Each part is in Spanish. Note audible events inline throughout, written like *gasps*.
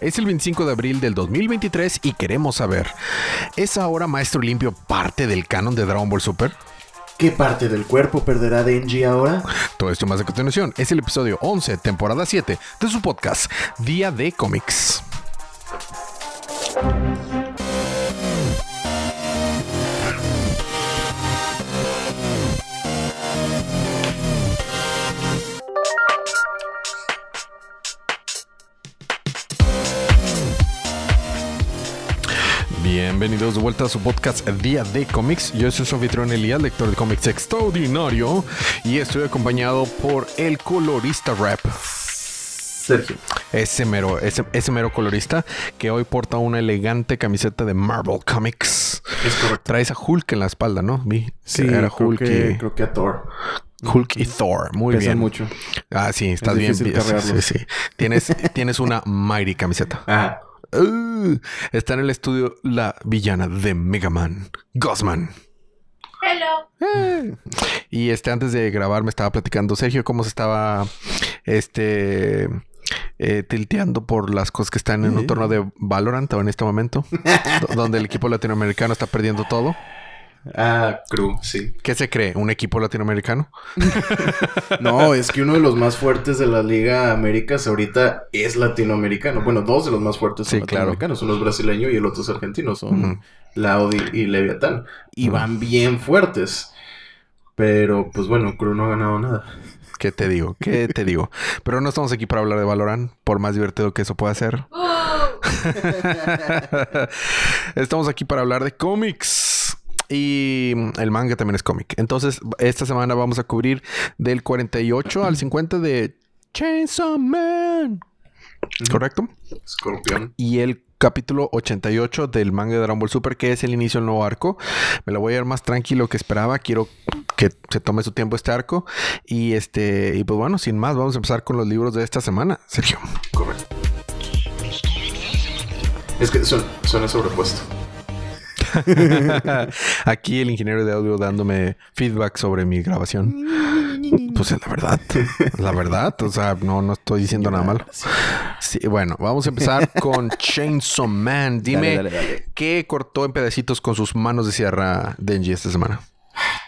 Es el 25 de abril del 2023 y queremos saber, ¿es ahora Maestro Limpio parte del canon de Dragon Ball Super? ¿Qué parte del cuerpo perderá Denji ahora? Todo esto más a continuación es el episodio 11, temporada 7 de su podcast Día de Cómics. Bienvenidos de vuelta a su podcast Día de Cómics. Yo soy su anfitrión Elías, lector de cómics extraordinario, y estoy acompañado por el colorista rap. Sergio. Ese mero, ese, ese mero colorista que hoy porta una elegante camiseta de Marvel Comics. Es correcto. Traes a Hulk en la espalda, ¿no? Vi que Sí, era creo Hulk que, y, creo que a Thor. Hulk y Thor. Muy Pesan bien. mucho. Ah, sí, estás Es bien. sí, sí, sí. Tienes, tienes una Mighty camiseta. Ajá. Uh, está en el estudio la villana de Mega Man, Gosman. Hello. Y este, antes de grabar, me estaba platicando Sergio cómo se estaba este eh, tilteando por las cosas que están en un torneo de Valorant en este momento, *laughs* do- donde el equipo latinoamericano está perdiendo todo. Ah, Crew, sí. ¿Qué se cree? ¿Un equipo latinoamericano? *laughs* No, es que uno de los más fuertes de la Liga Américas ahorita es latinoamericano. Bueno, dos de los más fuertes son Sí, claro. latinoamericanos. Uno es brasileño y el otro es argentino. Son. Laudi y Leviatán. Y van bien fuertes. Pero, pues bueno, Crew no ha ganado nada. ¿Qué te digo? ¿Qué te digo? Pero no estamos aquí para hablar de Valorant, por más divertido que eso pueda ser. *laughs* Estamos aquí para hablar de cómics. Y el manga también es cómic. Entonces, esta semana vamos a cubrir del 48 al 50 de Chainsaw Man. ¿Correcto? Escorpión. Y el capítulo 88 del manga de Dragon Ball Super, que es el inicio del nuevo arco. Me lo voy a ir más tranquilo que esperaba. Quiero que se tome su tiempo este arco. Y este, y pues bueno, sin más, vamos a empezar con los libros de esta semana, Sergio. Correcto. Es que son, suena sobrepuesto. *laughs* Aquí el ingeniero de audio dándome feedback sobre mi grabación. Pues es la verdad. La verdad. O sea, no, no estoy diciendo nada malo. Sí, bueno, vamos a empezar con Chainsaw Man. Dime, Dale, dale, dale. ¿qué cortó en pedacitos con sus manos de sierra Denji esta semana?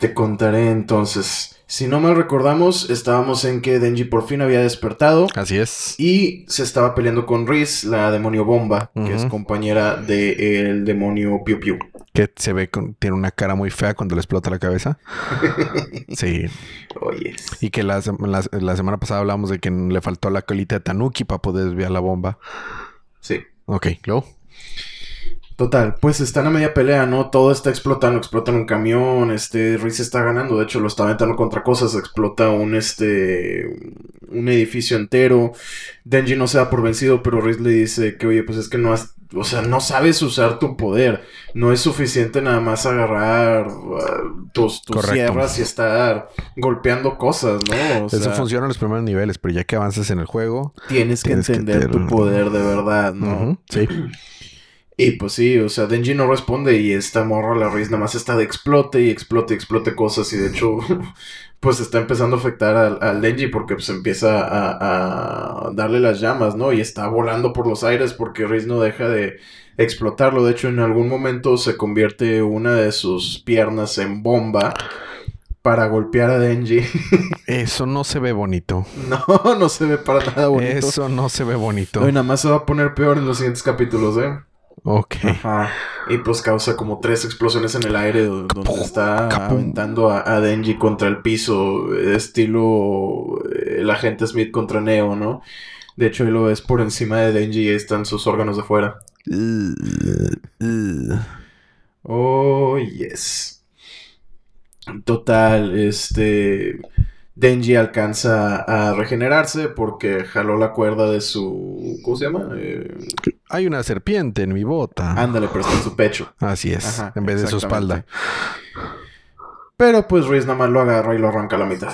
Te contaré entonces. Si no mal recordamos, estábamos en que Denji por fin había despertado Así es. y se estaba peleando con Riz, la demonio bomba, que es compañera del demonio Piu Piu. Que se ve con, tiene una cara muy fea cuando le explota la cabeza. *laughs* Sí. Oye. Y que la- la semana pasada hablamos de que le faltó la colita de Tanuki para poder desviar la bomba. Sí. Ok, luego. Total, pues están a media pelea, ¿no? Todo está explotando, explotan un camión, este, Riz está ganando, de hecho lo está aventando contra cosas, explota un, este, un edificio entero, Denji no se da por vencido, pero Riz le dice que, oye, pues es que no has, o sea, no sabes usar tu poder, no es suficiente nada más agarrar uh, tus, tus sierras y estar golpeando cosas, ¿no? O Eso sea, funciona en los primeros niveles, pero ya que avances en el juego. tienes que entender tu poder de verdad, ¿no? Sí. Y pues sí, o sea, Denji no responde y esta morra, la Riz, nada más está de explote y explote y explote cosas y de hecho, *laughs* pues está empezando a afectar al, al Denji porque pues empieza a, a darle las llamas, ¿no? Y está volando por los aires porque Riz no deja de explotarlo. De hecho, en algún momento se convierte una de sus piernas en bomba para golpear a Denji. *laughs* Eso no se ve bonito. no, *laughs* no se ve para nada bonito. Eso no se ve bonito. No, y nada más se va a poner peor en los siguientes capítulos, ¿eh? Ok. Ajá. Y pues causa como tres explosiones en el aire do- donde está capum. aventando a, a Denji contra el piso, eh, estilo eh, el agente Smith contra Neo, ¿no? De hecho, ahí lo ves por encima de Denji y están sus órganos de fuera. Oh, yes. Total, este. Denji alcanza a regenerarse porque jaló la cuerda de su. ¿Cómo se llama? Eh, Hay una serpiente en mi bota. ándale, pero está en su pecho. Así es. Ajá, en vez de su espalda. Pero pues Riz nada más lo agarra y lo arranca a la mitad.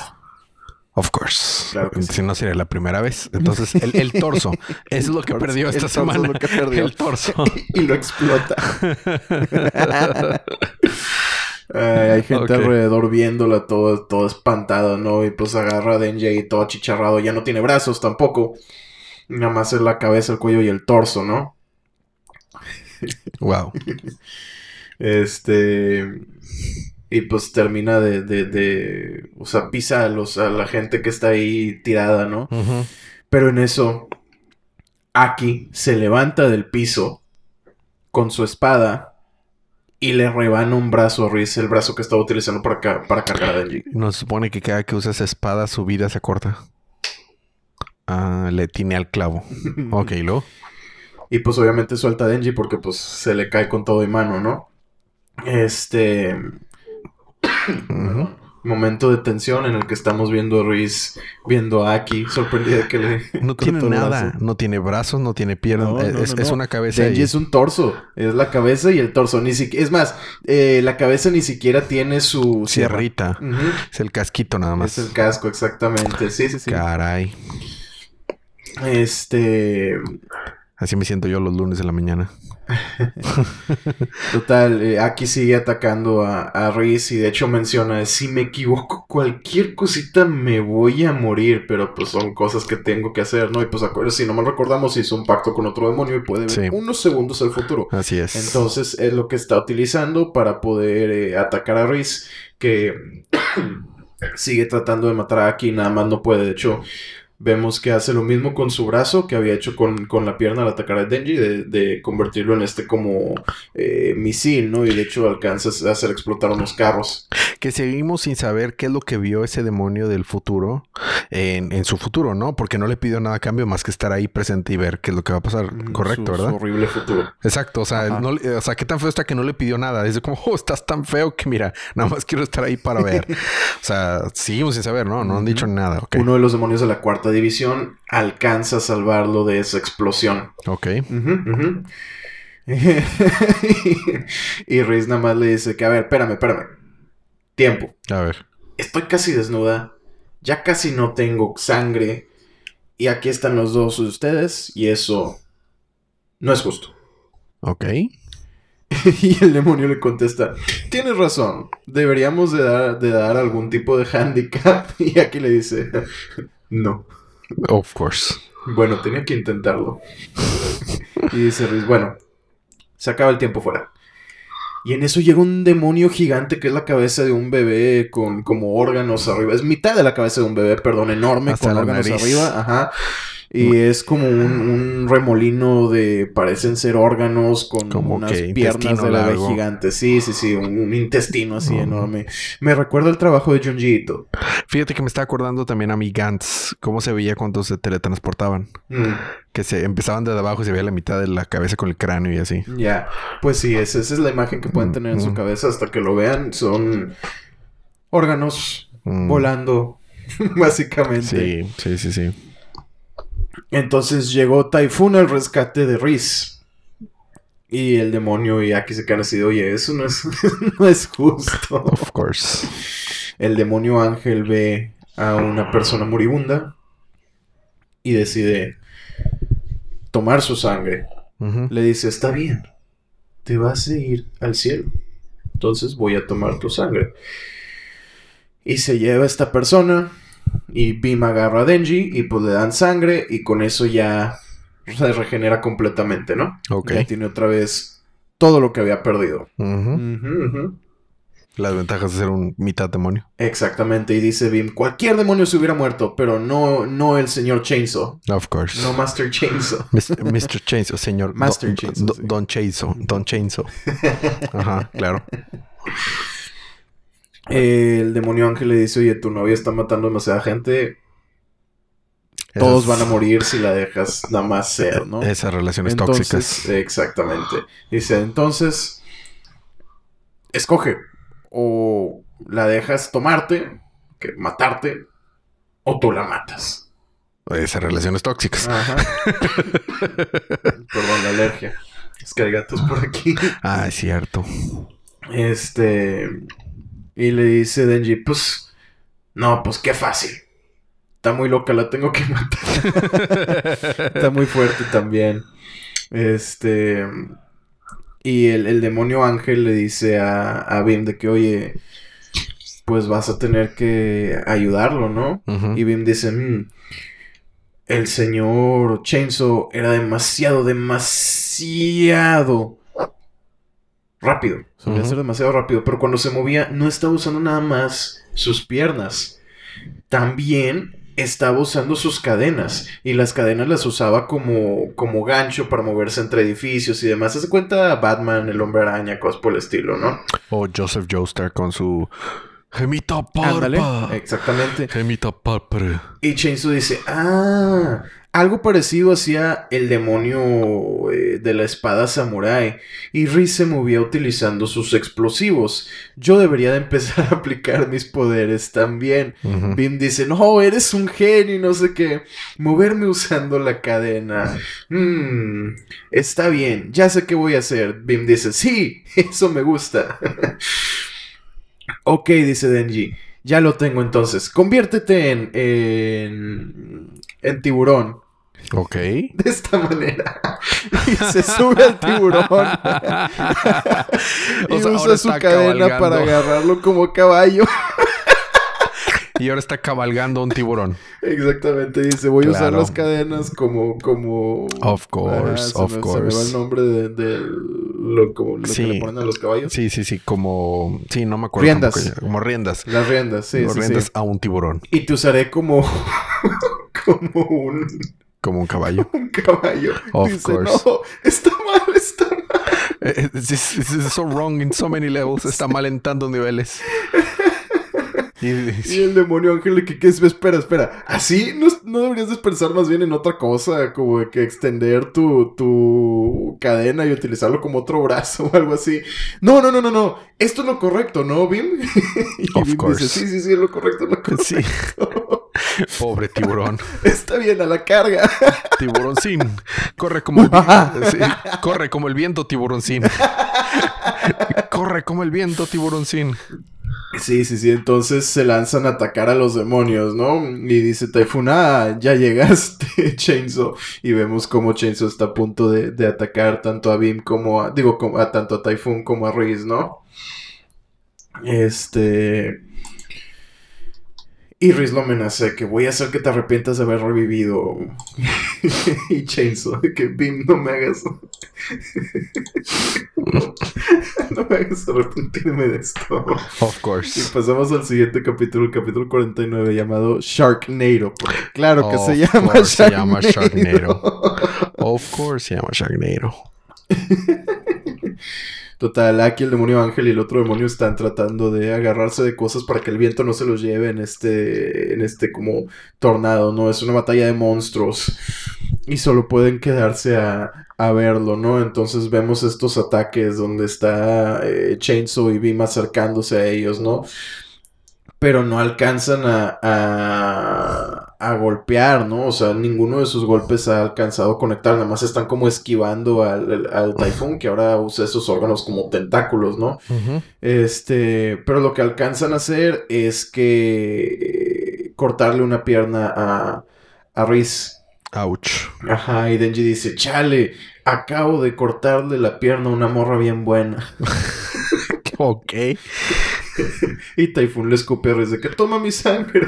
Of course. Claro que sí. Si no sería la primera vez. Entonces, el, el torso. *laughs* es lo que torso. perdió El esta torso es semana. lo que perdió. El torso. *laughs* y lo explota. *laughs* Ay, hay gente alrededor viéndola todo, todo espantado, ¿no? Y pues agarra a Denji ahí todo achicharrado. Ya no tiene brazos tampoco. Nada más es la cabeza, el cuello y el torso, ¿no? *laughs* Wow. Este. Y pues termina de, de, de. O sea, pisa a, los, a la gente que está ahí tirada, ¿no? Pero en eso. Aki se levanta del piso. Con su espada. Y le rebana un brazo a Riz, el brazo que estaba utilizando para, ca- para cargar a Denji. Nos supone que cada que usas espada su vida se corta. Ah, le tiene al clavo. *laughs* Ok, ¿y luego. Y pues obviamente suelta a Denji porque pues se le cae con todo y mano, ¿no? Este Ujú. Momento de tensión en el que estamos viendo a Riz viendo a Aki sorprendida que le No *laughs* tiene nada. brazo. No tiene brazos, no tiene piernas. No, no, es, no, es una cabeza. Denji y- es un torso, es la cabeza y el torso, ni siquiera, es más, eh, la cabeza ni siquiera tiene su sierra. Sierrita. Es el casquito nada más. Es el casco, exactamente. Sí, sí, sí. Caray. Este, Así me siento yo los lunes de la mañana. *laughs* Total, eh, Aki sigue atacando a, a Riz y de hecho menciona, si me equivoco cualquier cosita me voy a morir, pero pues son cosas que tengo que hacer, ¿no? Y pues si no mal recordamos, hizo un pacto con otro demonio y puede ver Sí. unos segundos al futuro. Así es. Entonces es lo que está utilizando para poder eh, atacar a Riz, que *clears throat* sigue tratando de matar a Aki, nada más no puede. De hecho, vemos que hace lo mismo con su brazo que había hecho con, con la pierna al atacar a Denji, de, de convertirlo en este como eh, misil, ¿no? Y de hecho alcanza a hacer explotar unos carros. Que seguimos sin saber qué es lo que vio ese demonio del futuro en, en su futuro, ¿no? Porque no le pidió nada a cambio más que estar ahí presente y ver qué es lo que va a pasar. Correcto, Su- su ¿verdad? horrible futuro. Exacto, o sea, no o sea, qué tan feo está que no le pidió nada. Es de como, oh, estás tan feo que mira, nada más quiero estar ahí para ver. *laughs* o sea, seguimos sin saber, ¿no? No han dicho nada, ok. Uno de los demonios de la cuarta división alcanza a salvarlo de esa explosión. Ok. *laughs* Y Riz nada más le dice que, a ver, espérame, espérame. Tiempo. A ver. Estoy casi desnuda. Ya casi no tengo sangre. Y aquí están los dos de ustedes. Y eso no es justo. Ok. *laughs* y el demonio le contesta, tienes razón. Deberíamos de dar, de dar algún tipo de handicap. *laughs* y aquí le dice, no. Of course. Bueno, tenía que intentarlo. y dice Riz, bueno, se acaba el tiempo fuera. Y en eso llega un demonio gigante que es la cabeza de un bebé con como órganos arriba. Es mitad de la cabeza de un bebé, perdón, enorme, Hasta con órganos nariz. arriba. Ajá. Y es como un, un remolino de, parecen ser órganos con Como unas que piernas de largo. gigante. Sí, sí, sí, un, un intestino así enorme. Me recuerda el trabajo de Junji Ito. Fíjate que me está acordando también a mi Gantz, cómo se veía cuando se teletransportaban. Mm. Que se empezaban desde abajo y se veía la mitad de la cabeza con el cráneo y así. Ya, pues sí, esa, esa es la imagen que pueden tener en su Mm. cabeza hasta que lo vean. Son órganos Mm. volando, *laughs* básicamente. Sí, sí, sí, sí. Entonces llegó Typhoon al rescate de Riz. Y el demonio y aquí se quedan así de, oye, eso no es, *laughs* no es justo. Of course. El demonio ángel ve a una persona moribunda y decide tomar su sangre. Le dice, está bien, te vas a ir al cielo. Entonces voy a tomar tu sangre. Y se lleva a esta persona y Bim agarra a Denji y pues le dan sangre y con eso ya se regenera completamente, ¿no? Ok. Ya tiene otra vez todo lo que había perdido. Ujú. Las ventajas de ser un mitad demonio. Exactamente, y dice Bim, cualquier demonio se hubiera muerto, pero no, no el señor Chainsaw, Of course. no Master Chainsaw. *laughs* Mr. Mr. Chainsaw, señor. Master Don- Chainsaw, Don- sí. Don Chainsaw. Don Chainsaw. *laughs* Ajá, claro. El demonio ángel le dice, oye, tu novia está matando demasiada gente, todos van a morir si la dejas nada más ser, ¿no? Esas relaciones Entonces, tóxicas. Exactamente. Dice, entonces, escoge, o la dejas tomarte, que matarte, o tú la matas. Esas relaciones tóxicas. Ajá. *laughs* Perdón, la alergia. Es que hay gatos por aquí. Ah, es cierto. Este. Y le dice Denji, pues. No, pues qué fácil. Está muy loca, la tengo que *laughs* matar. Está muy fuerte también. Este. Y el, el demonio ángel le dice a, a Bim de que, oye, pues vas a tener que ayudarlo, ¿no? Y Bim dice, "Mm, el señor Chainsaw era demasiado, demasiado rápido. Solía ser demasiado rápido, pero cuando se movía no estaba usando nada más sus piernas. También estaba usando sus cadenas y las cadenas las usaba como, como gancho para moverse entre edificios y demás. ¿Se cuenta Batman, el hombre araña, cosas por el estilo, no? O Joseph Joestar con su gemita Ándale, parpa. exactamente. Gemita parpa. Y Chainsaw dice, ah, algo parecido hacía el demonio eh, de la espada samurai. Y Riz se movía utilizando sus explosivos. Yo debería de empezar *laughs* a aplicar mis poderes también. Bim dice, no, eres un genio y no sé qué. Moverme usando la cadena. Hmm, está bien, ya sé qué voy a hacer. Bim dice, sí, *laughs* eso me gusta. *laughs* ok, dice Denji. Ya lo tengo entonces. Conviértete en, en, en tiburón. Ok. De esta manera. *laughs* Y se sube al tiburón. *laughs* y O sea, usa su cadena cabalgando. para agarrarlo como caballo. *laughs* Y ahora está cabalgando un tiburón. Exactamente, dice, voy a usar las cadenas como, como... Of course, se of me, course. Se me va el nombre de, de lo, como lo Sí. que le ponen a los caballos. Sí, sí, sí. Como. Sí, no me acuerdo. Riendas. ya. Como riendas. Las riendas, sí, Como sí, riendas sí. a un tiburón. Y te usaré como... como un, Como un caballo. *laughs* un caballo. Of dice, course. no, está mal, está mal. Eh, This this is so wrong in so many levels. Está mal en tantos niveles. *laughs* Y, Y el demonio ángel que, que es, espera, espera, así no, no deberías de pensar más bien en otra cosa, como de que extender tu, tu cadena y utilizarlo como otro brazo o algo así. No, no, no, no, no, esto es lo correcto, ¿no, Bim? *laughs* y Of Bim course. dice, sí, sí, sí, es lo correcto, es lo correcto. sí. *laughs* Pobre tiburón. *laughs* Está bien, a la carga. Tiburón sin. Corre como el viento. Sí, Corre como el viento, tiburón sin. Corre como el viento, tiburón sin. Sí, sí, sí, entonces se lanzan a atacar a los demonios, ¿no? Y dice Typhoon, ah, ya llegaste, *laughs* Chainsaw. Y vemos como Chainsaw está a punto de, de atacar tanto a Bim como a, digo, a tanto a Typhoon como a Reese, ¿no? Este... Y Reese lo amenaza que voy a hacer que te arrepientas de haber revivido. *laughs* y Chainsaw, que Bim, no me hagas... *laughs* no me hagas arrepentirme de esto. Of Y course. pasamos al siguiente capítulo, el capítulo 49, llamado Sharknado. Porque claro que se llama se llama Sharknado. Of course se llama Sharknado. *laughs* Total, aquí el demonio ángel y el otro demonio están tratando de agarrarse de cosas para que el viento no se los lleve en este, en este como tornado, ¿no? Es una batalla de monstruos. Y solo pueden quedarse a, a verlo, ¿no? Entonces vemos estos ataques donde está eh, Chainsaw y Bim acercándose a ellos, ¿no? Pero no alcanzan a, a golpear, ¿no? O sea, ninguno de sus golpes ha alcanzado a conectar, nada más están como esquivando al, al, Typhoon, que ahora usa esos órganos como tentáculos, ¿no? Este, pero lo que alcanzan a hacer es que eh, cortarle una pierna a, a Riz. Ouch. Ajá, y Denji dice, chale, acabo de cortarle la pierna a una morra bien buena. *laughs* Ok. *laughs* Y Typhoon le escupe a Riz de que toma mi sangre.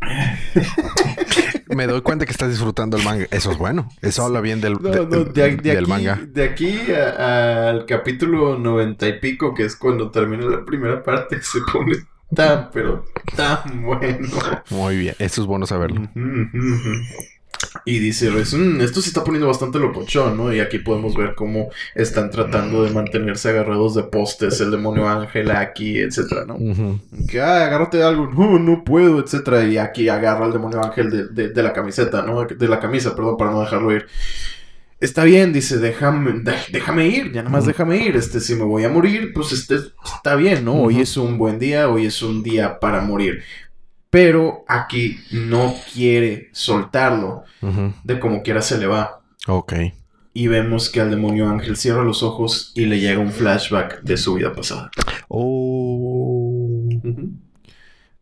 *laughs* Me doy cuenta que estás disfrutando el manga. Eso es bueno. Eso habla bien del, No, de- no, de, de del aquí, manga. de aquí a- al capítulo noventa y pico, que es cuando termina la primera parte, se pone tan, pero tan bueno. Muy bien. Eso es bueno saberlo. Y dice Rez, "Mm, esto se está poniendo bastante locochón, ¿no? Y aquí podemos ver cómo están tratando de mantenerse agarrados de postes, el demonio ángel aquí, etcétera, ¿no? Que, ah, agárrate de algo, no, no puedo, etcétera. Y aquí agarra al demonio ángel de, de- de la camiseta, ¿no? De la camisa, perdón, para no dejarlo ir. Está bien, dice, déjame, déjame ir, ya nada más déjame ir. Este, si me voy a morir, pues este, está bien, ¿no? Hoy es un buen día, hoy es un día para morir. Pero aquí no quiere soltarlo, de como quiera se le va. Ok. Y vemos que al demonio ángel cierra los ojos y le llega un flashback de su vida pasada. Oh.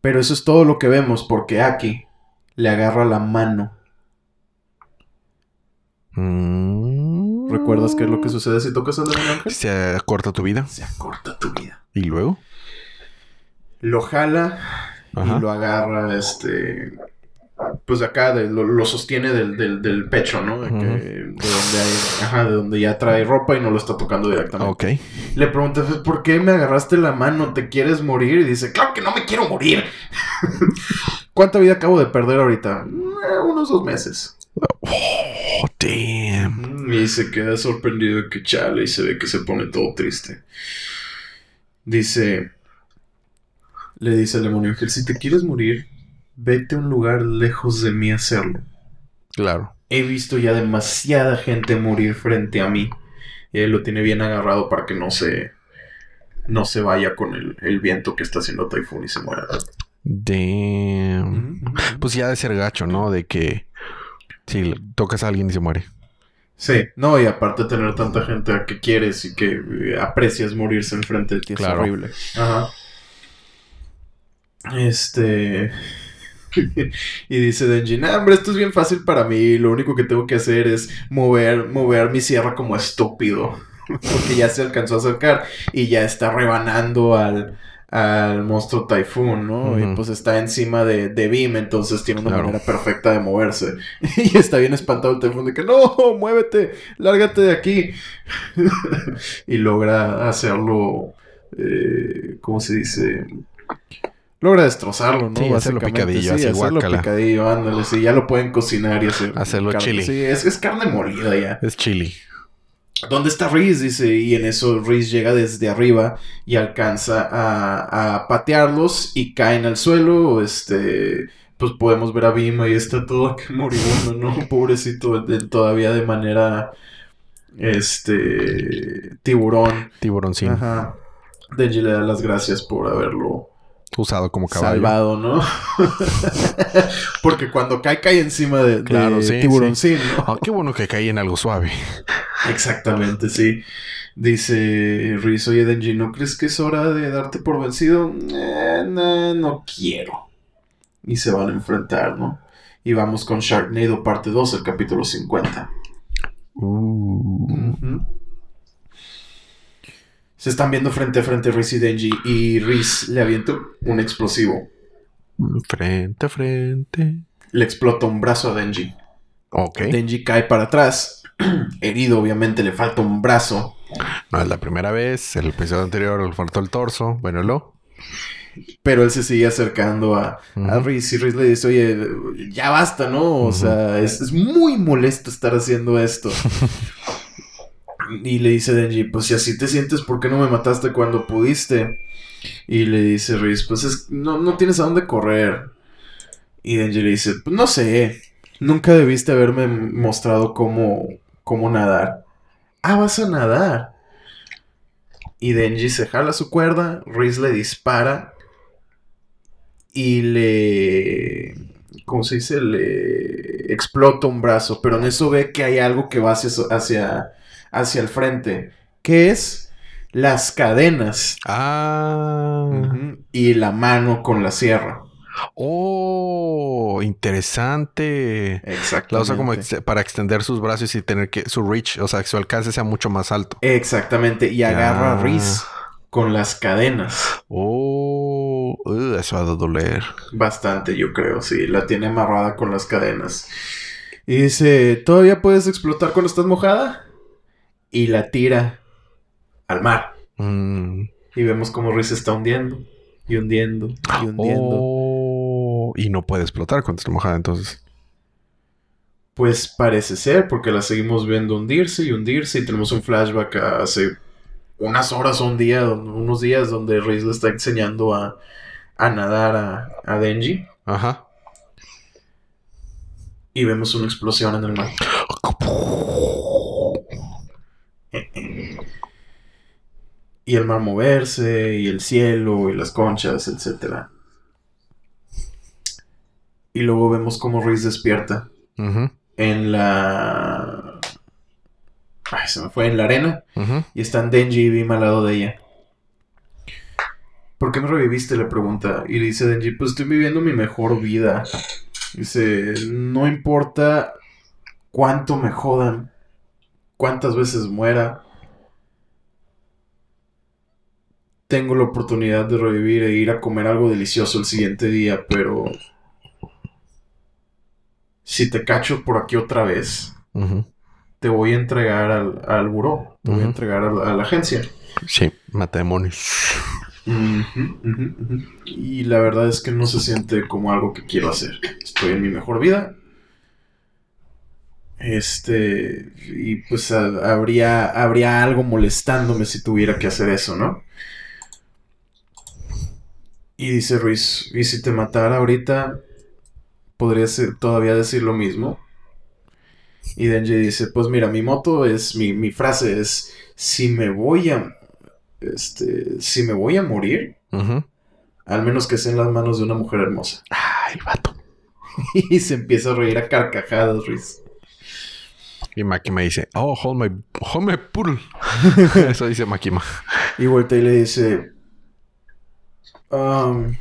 Pero eso es todo lo que vemos porque Aki le agarra la mano. Mm. ¿Recuerdas qué es lo que sucede si tocas al demonio ángel? Se acorta tu vida. Se acorta tu vida. ¿Y luego? Lo jala Ajá. y lo agarra este pues de acá, de, lo, lo sostiene del, del, del pecho, ¿no? De, que- Ujú. de donde hay, ajá, de donde ya trae ropa y no lo está tocando directamente. Ok. Le preguntas, "Pues, ¿por qué me agarraste la mano? ¿Te quieres morir? Y dice, claro que no me quiero morir. *laughs* ¿Cuánta vida acabo de perder ahorita? "Eh, unos dos meses. Oh, damn. Y se queda sorprendido de que chale y se ve que se pone todo triste. Dice, le dice al demonio ángel, si te quieres morir, vete a un lugar lejos de mí a hacerlo. Claro. He visto ya demasiada gente morir frente a mí. Y él lo tiene bien agarrado para que no se, no se vaya con el, el viento que está haciendo Typhoon y se muera. Damn. Pues ya de ser gacho, ¿no? De que si tocas a alguien y se muere. Sí, no, y aparte tener tanta gente a que quieres y que eh, aprecias morirse enfrente de ti es Claro. horrible. Ajá. Este. *laughs* y dice Denji, "Nah, hombre, esto es bien fácil para mí. Lo único que tengo que hacer es mover, mover mi sierra como estúpido. *laughs* Porque ya se alcanzó a acercar y ya está rebanando al, al monstruo Typhoon, ¿no? Y pues está encima de, de Beam, entonces tiene una Claro. manera perfecta de moverse. *laughs* y está bien espantado el Typhoon de que, no, muévete, lárgate de aquí. y logra hacerlo, eh, ¿cómo se dice? Logra destrozarlo, ¿no? Sí, hacerlo picadillo, sí, así, hacerlo guácala. picadillo, ándale, sí, ya lo pueden cocinar y hacer. Hacerlo carne. chili. Sí, es, es carne molida ya. Es chili. ¿Dónde está Reese? Dice, y en eso Reese llega desde arriba y alcanza a, a patearlos y caen al suelo. Este, pues podemos ver a Bima y está todo aquí *laughs* moribundo, ¿no? Pobrecito, de- todavía de manera, este, tiburón. Tiburoncín. Ajá. Denji le da las gracias por haberlo Usado como caballo. salvado, ¿no? *laughs* Porque cuando cae, cae encima de, de Claro, sí. Ah, qué bueno que caí en algo suave. Exactamente, sí. Dice Riz, oye Denji, ¿no crees que es hora de darte por vencido? Eh, no, no quiero. Y se van a enfrentar, ¿no? Y vamos con Sharknado parte 2, el capítulo 50. Uh. Se están viendo frente a frente Riz y Denji y Riz le avienta un explosivo. Frente a frente. Le explota un brazo a Denji. Ok. Denji cae para atrás. *clears throat* Herido, obviamente, le falta un brazo. No es la primera vez. El episodio anterior le faltó el torso. Bueno, lo. Pero él se sigue acercando a, a Ujú. Riz y Riz le dice, oye, ya basta, ¿no? O sea, es, es muy molesto estar haciendo esto. *laughs* y le dice Denji, pues si así te sientes, ¿por qué no me mataste cuando pudiste? Y le dice Riz, pues es, no, no tienes a dónde correr. Y Denji le dice, pues no sé, nunca debiste haberme mostrado cómo, cómo nadar. Ah, vas a nadar. Y Denji se jala su cuerda, Riz le dispara y le... ¿Cómo se dice? Le explota un brazo, pero en eso ve que hay algo que va hacia, hacia, hacia el frente, que es las cadenas Ah. Y la mano con la sierra. Oh, interesante. Exactamente. La usa como ex- para extender sus brazos y tener que su reach, o sea, que su alcance sea mucho más alto. Exactamente, y agarra a Ya. Riz con las cadenas. Oh, uh, eso ha de doler. Bastante, yo creo, sí. La tiene amarrada con las cadenas. Y dice, ¿todavía puedes explotar cuando estás mojada? Y la tira al mar. Mm. Y vemos cómo Riz se está hundiendo. Y hundiendo. Y hundiendo. Oh, y no puede explotar cuando está mojada, entonces. Pues parece ser, porque la seguimos viendo hundirse y hundirse. Y tenemos un flashback a hace unas horas o un día, unos días, donde Riz le está enseñando a, a nadar a, a Denji. Ajá. Y vemos una explosión en el mar. *laughs* Y el mar moverse, y el cielo, y las conchas, etc. Y luego vemos cómo Riz despierta en la... Ay, se me fue, en la arena. ujú. Y están Denji y Bim al lado de ella. ¿Por qué me reviviste? Le pregunta. Y dice Denji, pues estoy viviendo mi mejor vida. Dice, no importa cuánto me jodan, cuántas veces muera. Tengo la oportunidad de revivir e ir a comer algo delicioso el siguiente día, pero... si te cacho por aquí otra vez, te voy a entregar al, al buró, te voy a entregar a la, a la agencia. Sí, mata demonios. Y la verdad es que no se siente como algo que quiero hacer. Estoy en mi mejor vida. Este, y pues a- habría, habría algo molestándome si tuviera que hacer eso, ¿no? Y dice Ruiz, ¿y si te matara ahorita, podrías ser- todavía decir lo mismo? Y Denji dice, pues mira, mi moto es, mi, mi frase es, si me voy a, este, si me voy a morir, al menos que sea en las manos de una mujer hermosa. Ah, el vato. *laughs* Y se empieza a reír a carcajadas, Ruiz. Y Makima dice, oh, hold my, hold my poodle. *laughs* Eso dice Makima. Y voltea y le dice, "Um,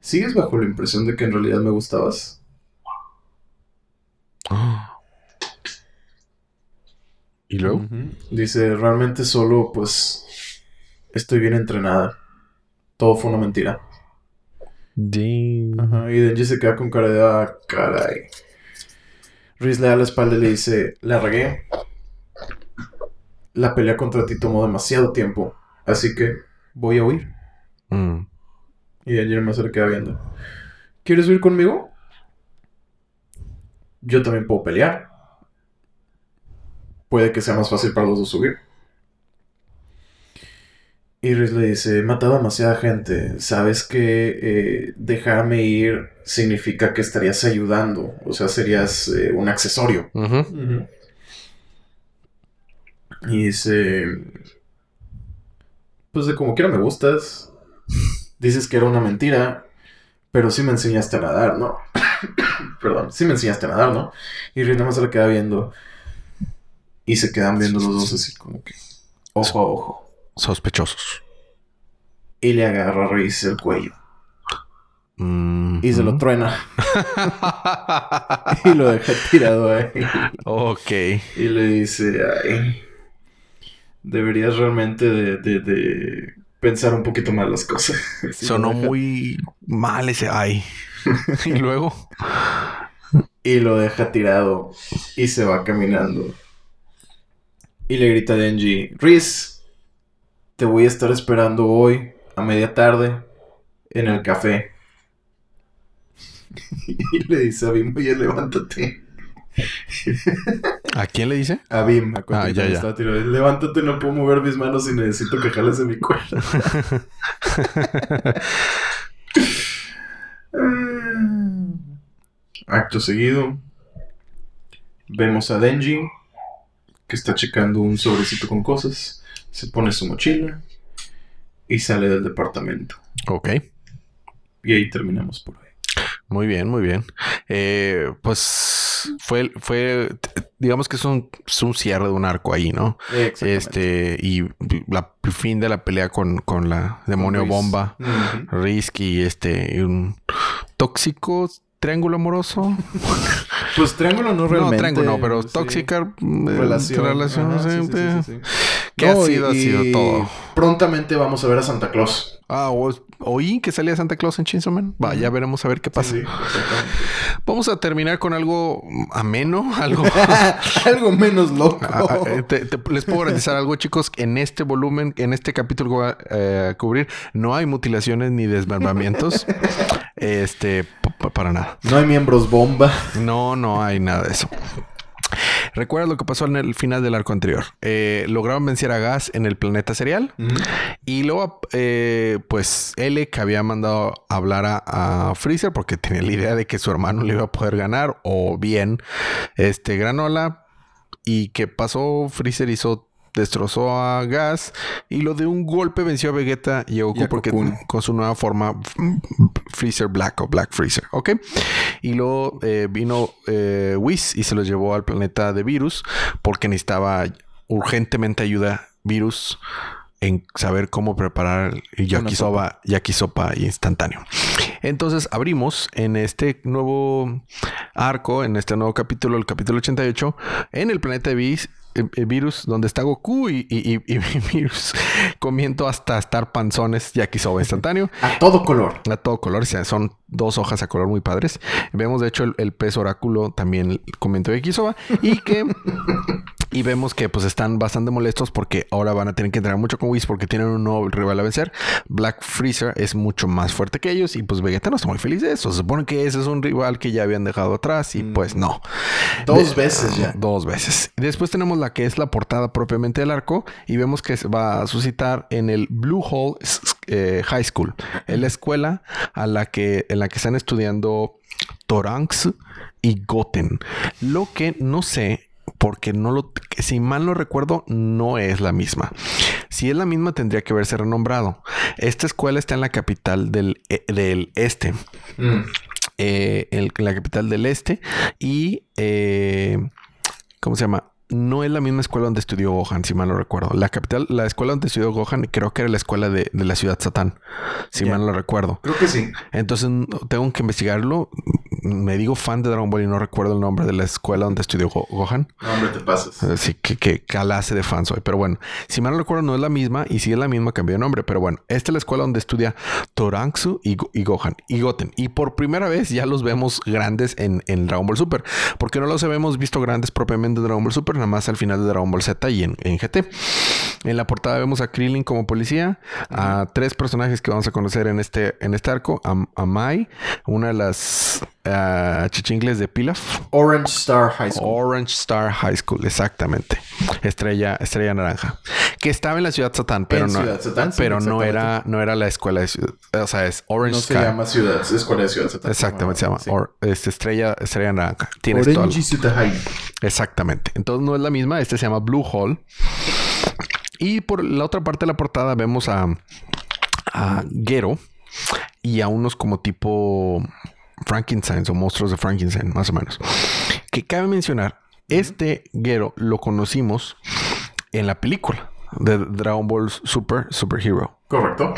¿sigues bajo la impresión de que en realidad me gustabas? *gasps* ¿Y luego? Dice, realmente solo, pues, estoy bien entrenada. Todo fue una mentira. Damn. Ajá, y Denji se queda con cara de, ah, caray. Riz le da la espalda y le dice, la regué. La pelea contra ti tomó demasiado tiempo, así que voy a huir. Mm. Y nomás se le queda viendo. ¿Quieres huir conmigo? Yo también puedo pelear. Puede que sea más fácil para los dos subir. Y Riz le dice, he matado a demasiada gente. Sabes que eh, dejarme ir significa que estarías ayudando. O sea, serías eh, un accesorio. Y dice, pues de como quiera me gustas. Dices que era una mentira, pero sí me enseñaste a nadar, ¿no? *coughs* Perdón, sí me enseñaste a nadar, ¿no? Y Riz nada más se le queda viendo. Y se quedan viendo los dos así como que ojo a ojo. Sospechosos. Y le agarra a Riz el cuello. Mm. Y se lo truena. *laughs* *laughs* y lo deja tirado ahí. ok. Y le dice, ay, deberías realmente de, de- de pensar un poquito más las cosas. *laughs* Sonó muy mal ese ay. y luego. Y lo deja tirado y se va caminando. Y le grita a Denji, Riz, te voy a estar esperando hoy a media tarde en el café. *laughs* y le dice a Bim, oye, levántate. *laughs* ¿A quién le dice? A Bim, a Ah, ya, ya. Levántate, no puedo mover mis manos y necesito que jales de mi cuerda. *laughs* Acto seguido, vemos a Denji que está checando un sobrecito con cosas, se pone su mochila y sale del departamento. ok. Y ahí terminamos por hoy. Muy bien, muy bien. Eh, pues fue, fue, digamos que es un, es un cierre de un arco ahí, ¿no? Este, y la fin de la pelea con, con la demonio Riz. bomba, Ujú. Risk y este, un tóxico triángulo amoroso. *laughs* Pues triángulo no realmente. no, triángulo no, pero tóxica eh, relación. relación, Ajá, sí, sí, sí, sí, sí, sí. ¿Qué ha sido? Ha sido todo. Prontamente vamos a ver a Santa Claus. Ah, o- oí que salía Santa Claus en Chainsaw Man. Va, ya veremos a ver qué pasa. Sí, sí, exactamente. Vamos a terminar con algo ameno, *laughs* algo. Algo menos loco. Ah, ah, eh, te- te- les puedo garantizar algo, chicos. En este volumen, en este capítulo que voy a eh, cubrir, no hay mutilaciones ni desmembramientos. *laughs* este, para nada. No hay miembros bomba. No, no hay nada de eso. ¿Recuerdas lo que pasó en el final del arco anterior? Eh, lograron vencer a Gas en el planeta serial. Y luego, eh, pues, L que había mandado a hablar a, a Freezer porque tenía la idea de que su hermano le iba a poder ganar. O bien, este Granola. Y que pasó, Freezer hizo, destrozó a Gas. Y lo de un golpe venció a Vegeta y a Goku Y a porque con su nueva forma Freezer Black o Black Freezer. ¿Ok? Y luego eh, vino eh, Whis y se los llevó al planeta de Virus porque necesitaba urgentemente ayuda Virus en saber cómo preparar el yakisoba, yakisopa instantáneo. Entonces abrimos en este nuevo arco, en este nuevo capítulo, el capítulo 88, en el planeta de Vis- eh, Virus, donde está Goku y, y, y, *laughs* Virus comiendo hasta estar panzones Yakisoba instantáneo. *laughs* A todo color. A todo color, o sea, son dos hojas a color muy padres. Vemos de hecho el, pez oráculo también comiendo Yakisoba y que *laughs* y vemos que pues están bastante molestos porque ahora van a tener que entrenar mucho con Whis porque tienen un nuevo rival a vencer. Black Freezer es mucho más fuerte que ellos y pues Vegeta no está muy feliz de eso. Se supone que ese es un rival que ya habían dejado atrás y pues no. Dos veces ya. Dos veces. Después tenemos la que es la portada propiamente del arco y vemos que se va a suscitar en el Blue Hole eh, High School. Es la escuela a la que, en la que están estudiando Toranx y Goten. Lo que no sé porque no lo, si mal no recuerdo, no es la misma. Si es la misma, tendría que haberse renombrado. Esta escuela está en la capital del, eh, del este. Mm. Eh, en la capital del este. Y, eh, ¿cómo se llama? no es la misma escuela donde estudió Gohan, si mal no recuerdo. La capital, la escuela donde estudió Gohan, creo que era la escuela de, la ciudad Satán, si mal no recuerdo. Creo que sí. Entonces tengo que investigarlo. Me digo fan de Dragon Ball y no recuerdo el nombre de la escuela donde estudió Gohan. No, hombre, te pasas. Así que, que calase de fan soy. Pero bueno, si mal no recuerdo, no es la misma. Y si es la misma, cambió de nombre. Pero bueno, esta es la escuela donde estudia Toranxu y, Gohan y Goten. Y por primera vez ya los vemos grandes en, en Dragon Ball Super. Porque no los habíamos visto grandes propiamente en Dragon Ball Super nada más al final de Dragon Ball Z y en, GT. En la portada vemos a Krillin como policía, a tres personajes que vamos a conocer en este, en este arco, a, Mai, una de las uh, chichingles de Pilaf. Orange Star High School. Orange Star High School, exactamente. Estrella, estrella naranja. Que estaba en la ciudad Satán, pero no, pero no era, no era la escuela de ciudad. O sea, es Orange No se llama ciudad, es escuela de ciudad Satán. Exactamente, se llama este, estrella, estrella naranja. Tienes Orange Ciudad High. Exactamente. Entonces no es la misma. Este se llama Blue Hall. Y por la otra parte de la portada vemos a, a Gero y a unos como tipo Frankenstein o monstruos de Frankenstein, más o menos. Que cabe mencionar, este Gero lo conocimos en la película de Dragon Ball Super Super Hero. Correcto.